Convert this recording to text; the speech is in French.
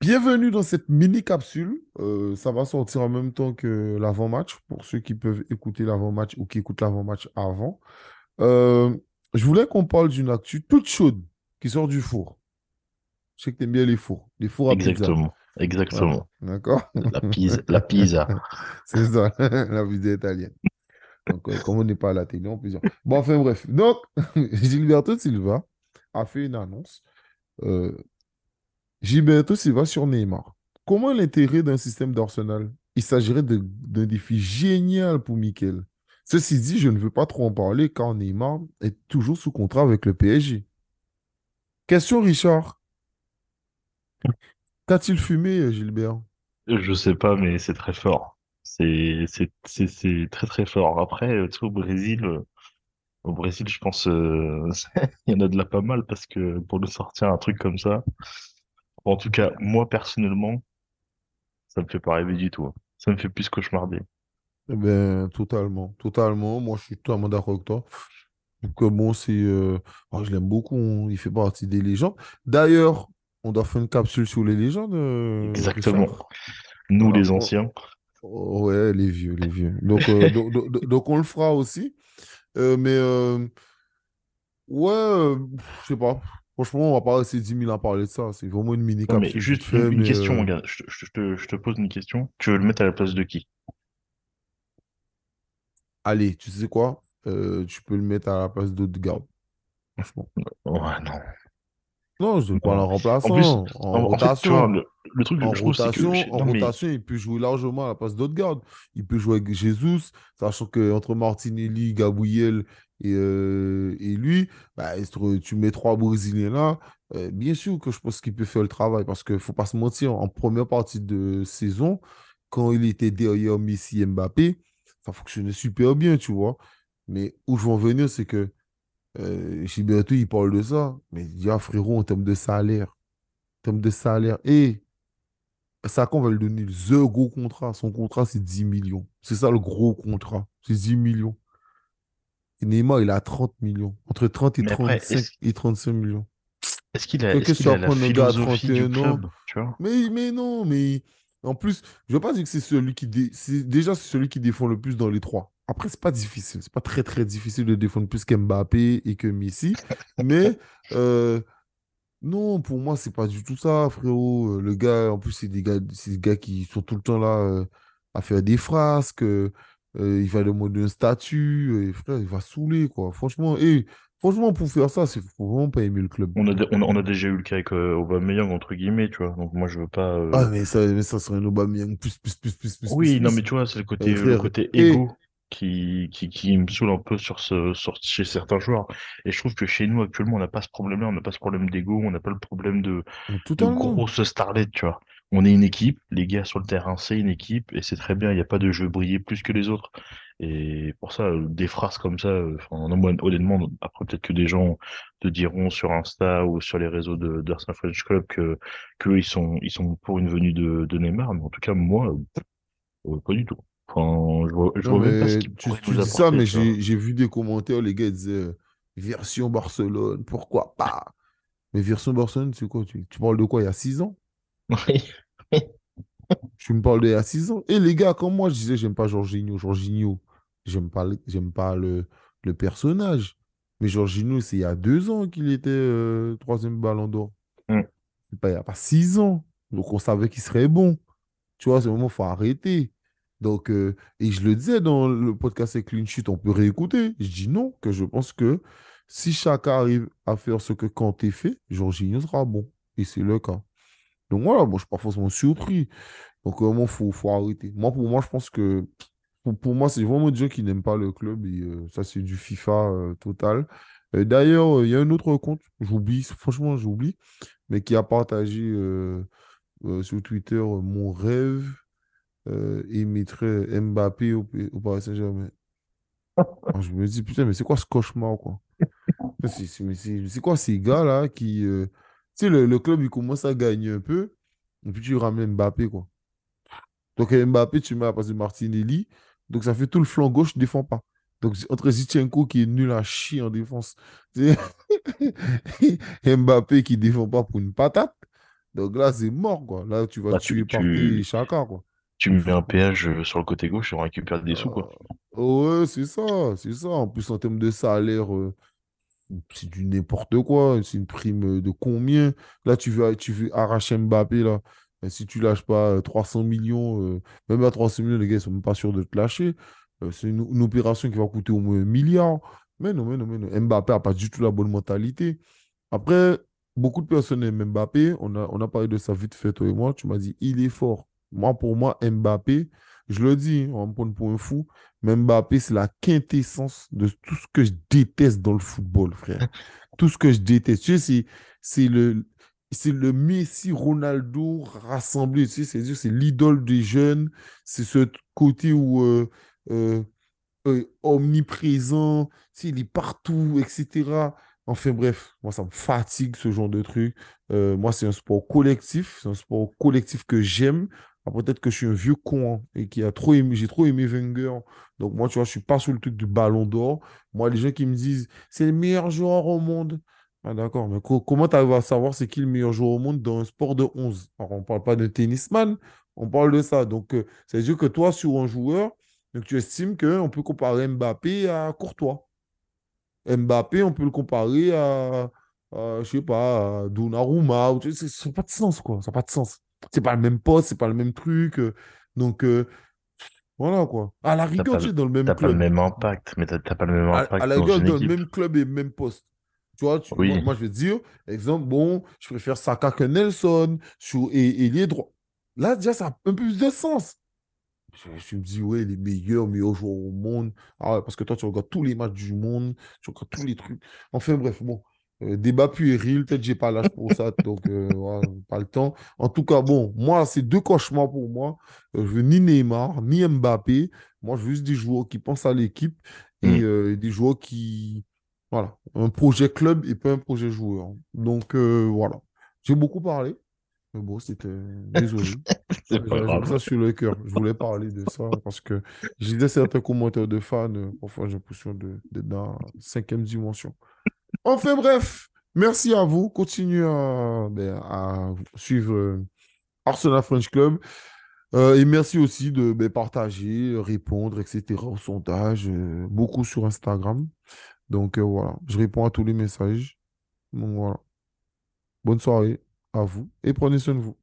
Bienvenue dans cette mini capsule. Euh, ça va sortir en même temps que l'avant-match pour ceux qui peuvent écouter l'avant-match ou qui écoutent l'avant-match avant. Euh, je voulais qu'on parle d'une actu toute chaude qui sort du four. Je sais que tu aimes bien les fours, les fours à pizza. Exactement, exactement. D'accord? La pizza, la pizza. C'est ça, la pizza italienne. Donc, euh, comme on n'est pas à la télé, on peut dire. Bon, enfin bref. Donc, Gilberto Silva a fait une annonce. Euh, Gilberto Silva sur Neymar. Comment l'intérêt d'un système d'Arsenal? Il s'agirait d'un défi génial pour Mikel. Ceci dit, je ne veux pas trop en parler car Neymar est toujours sous contrat avec le PSG. Question Richard. Qu'a-t-il fumé, euh, Gilbert? Je sais pas, mais c'est très fort. C'est, très très fort. Après, euh, au Brésil, euh, au Brésil, je pense, euh, il y en a de là pas mal parce que pour nous sortir un truc comme ça, en tout cas, moi personnellement, ça me fait pas rêver du tout. hein. Ça me fait plus cauchemarder. Eh ben, totalement, totalement. Moi, je suis totalement d'accord avec toi. Donc, bon, c'est, euh, oh, je l'aime beaucoup. hein. Il fait partie des légendes. D'ailleurs, on doit faire une capsule sur les légendes, euh, Exactement. Nous, les anciens. Ouais, les vieux, les vieux. Donc, euh, donc, on le fera aussi. Euh, mais ouais, je sais pas. Franchement, on va pas rester 10 000 à parler de ça. C'est vraiment une mini mais capsule juste fait. une, Mais question, euh, regarde, je, te- je te, je te pose une question. Tu veux le mettre à la place de qui? allez, tu sais quoi? Euh, tu peux le mettre à la place d'Odegaard. Franchement. Ouais, non. Non, je ne non. En plus, remplaçant, en en, en fait, tu vois, rotation. le, le truc, En je trouve, que... en mais... rotation, il peut jouer largement à la place d'Odegaard. Il peut jouer avec Jesus, sachant que entre Martinelli, Gabriel et, euh, et lui, bah, trouve- tu mets trois Brésiliens là. euh, bien sûr que je pense qu'il peut faire le travail parce qu'il ne faut pas se mentir, en première partie de saison, quand il était derrière Messi Mbappé, ça fonctionnait super bien, tu vois. Mais où je veux en venir, c'est que euh, Gilberto, il parle de ça. Mais il dit, ah, frérot, en termes de salaire, en termes de salaire, et Saka, on va lui donner le gros contrat. Son contrat, c'est 10 millions. C'est ça le gros contrat. C'est 10 millions. Neymar, il a 30 millions. Entre 30 et Mais après, 35 est-ce et 35 millions. est-ce qu'il a, que qu'il a la philosophie du 31 ans? club, tu vois? Mais, mais non, mais en plus, je ne veux pas dire que c'est celui qui dé- déjà c'est celui qui défend le plus dans les trois. Après, c'est pas difficile, c'est pas très très difficile de défendre plus qu'Mbappé et que Messi. Mais euh, non, pour moi, c'est pas du tout ça, frérot. Euh, Le gars, en plus, c'est des gars, des gars qui sont tout le temps là euh, à faire des frasques. euh, euh, il va demander un statut. euh, et frère, il va saouler, quoi. Franchement, et franchement, pour faire ça, c'est faut vraiment pas aimer le club. On a, on, a on a déjà eu le cas avec euh, Aubameyang, entre guillemets, tu vois. Donc moi, je veux pas... euh, Ah, mais ça, mais ça serait un Aubameyang plus, plus, plus, plus, plus, plus, Oui, non, mais tu vois, c'est le côté, le côté et égo qui, qui, qui me saoule un peu sur ce, sur, chez certains joueurs. Et je trouve que chez nous, actuellement, on n'a pas ce problème-là, on n'a pas ce problème d'ego, on n'a pas le problème de, mais de totalement. grosses starlets, tu vois. On est une équipe, les gars sur le terrain, c'est une équipe, et c'est très bien, il n'y a pas de jeu briller plus que les autres. Et pour ça, euh, des phrases comme ça, euh, enfin, honnêtement, après peut-être que des gens te diront sur Insta ou sur les réseaux de d'Arsenal French Club que, ils sont, ils sont pour une venue de, de Neymar, mais en tout cas, moi, euh, pas du tout. Enfin, je vois, je vois même pas ce mais qu'il tu, pourrait tu nous dis ça, mais j'ai vu des commentaires, les gars disaient version Barcelone, pourquoi pas? Mais version Barcelone, c'est quoi? Tu, tu parles de quoi? Il y a 6 ans? Oui. Tu me parles d'il y a 6 ans? Et les gars, comme moi, je disais, j'aime pas Jorginho. Jorginho, j'aime pas, le- j'aime pas le, le personnage. Mais Jorginho, c'est il y a 2 ans qu'il était euh, troisième ballon d'or. Mm. Pas il y a pas 6 ans. Donc on savait qu'il serait bon. Tu vois, c'est moment, il faut arrêter. Donc, euh, et je le disais dans le podcast avec Clean Sheet, on peut réécouter. Je dis non, que je pense que si chacun arrive à faire ce que Kanté fait, Jorginho sera bon. Et c'est le cas. Donc voilà, moi, je suis pas forcément surpris. Donc, vraiment, il faut, faut arrêter. Moi, pour moi, je pense que pour, pour moi, c'est vraiment des gens qui n'aiment pas le club. Et euh, ça, c'est du FIFA euh, total. Euh, D'ailleurs, euh, il y a un autre compte, j'oublie, franchement, j'oublie, mais qui a partagé euh, euh, sur Twitter euh, mon rêve euh, il mettrait Mbappé au, Paris Saint-Germain. Alors, je me dis, putain, mais c'est quoi ce cauchemar, quoi? C'est quoi ces gars-là qui. euh, Sais, le, le club, il commence à gagner un peu, et puis tu ramènes Mbappé, quoi. Donc, euh, Mbappé, tu mets à place de Martinelli, donc ça fait tout le flanc gauche, ne défend pas. Donc, entre Zichenko qui est nul à chier en défense, Mbappé qui défend pas pour une patate. Donc là, c'est mort, quoi. Là, tu vas Bah, tu, tuer tu, Chaka, quoi. tu mets un péage sur le côté gauche et on récupère des sous, quoi. Euh, ouais, c'est ça, c'est ça. En plus, en termes de salaire, euh, c'est du n'importe quoi. C'est une prime de combien? Là, tu veux, tu veux arracher Mbappé, là. Ben, si tu lâches pas euh, 300 millions, euh, même à 300 millions, les gars, ils sont même pas sûrs de te lâcher. Euh, c'est une, opération qui va coûter au moins un milliard. Mais non, mais non, mais non. Mbappé n'a pas du tout la bonne mentalité. Après, beaucoup de personnes aiment Mbappé. On a, on a parlé de ça vite fait, toi et moi. Tu m'as dit, il est fort. Moi, pour moi, Mbappé, je le dis, on va me prendre pour un fou, mais Mbappé, c'est la quintessence de tout ce que je déteste dans le football, frère. Tout ce que je déteste. Tu sais, c'est, c'est le, c'est le Messi Ronaldo rassemblé. Tu sais, c'est-à-dire, c'est l'idole des jeunes. C'est ce côté où euh, euh, euh, omniprésent, tu sais, il est partout, etc. Enfin bref, moi ça me fatigue ce genre de truc. Euh, moi c'est un sport collectif, c'est un sport collectif que j'aime. Alors, Peut-être que je suis un vieux con hein, et qui a trop aimé, j'ai trop aimé Wenger. Donc moi tu vois, je suis pas sur le truc du ballon d'or. Moi les gens qui me disent c'est le meilleur joueur au monde. Ah d'accord, mais co- comment tu à savoir c'est qui le meilleur joueur au monde dans un sport de 11? Alors on parle pas de tennisman, on parle de ça. Donc euh, c'est à dire que toi sur un joueur tu estimes qu'on peut comparer Mbappé à Courtois. Mbappé, on peut le comparer à, à, je sais pas, à Donnarumma. Ça n'a pas de sens, quoi. Ça n'a pas de sens. C'est pas le même poste, c'est pas le même truc. euh. donc, euh, voilà, quoi. À la rigueur, tu sais, dans le même t'as pas le club. même impact, mais t'as pas le même À, à impact la dans rigueur, une dans le même club et même poste. Tu vois, tu- moi, Oui, moi, je vais te dire, exemple, bon, je préfère Saka que Nelson et, et les droits. Là, déjà, ça a un peu plus de sens. Je, je me dis, ouais, les meilleurs, meilleurs joueurs au monde. Ah parce que toi, tu regardes tous les matchs du monde, tu regardes tous les trucs. Enfin, bref, bon. Euh, débat puéril, peut-être que j'ai pas l'âge pour ça, donc euh, voilà, pas le temps. En tout cas, bon, moi, c'est deux cauchemars pour moi. Euh, je veux ni Neymar, ni Mbappé. Moi, je veux juste des joueurs qui pensent à l'équipe et Hmm. euh, des joueurs qui. Voilà, un projet club et pas un projet joueur. Donc, voilà. J'ai beaucoup parlé, mais bon, c'était. Désolé. grave. ça sur le cœur. Je voulais parler de ça parce que j'ai lisais certains commentaires de fans. Parfois, j'ai l'impression d'être dans la cinquième dimension. Enfin, bref, merci à vous. Continuez à, ben, suivre euh, Arsenal French Club. Euh, et merci aussi de ben, partager, répondre, etc. au sondage. euh, beaucoup sur Instagram. Donc, voilà, je réponds à tous les messages. Donc. Bonne soirée à vous et prenez soin de vous.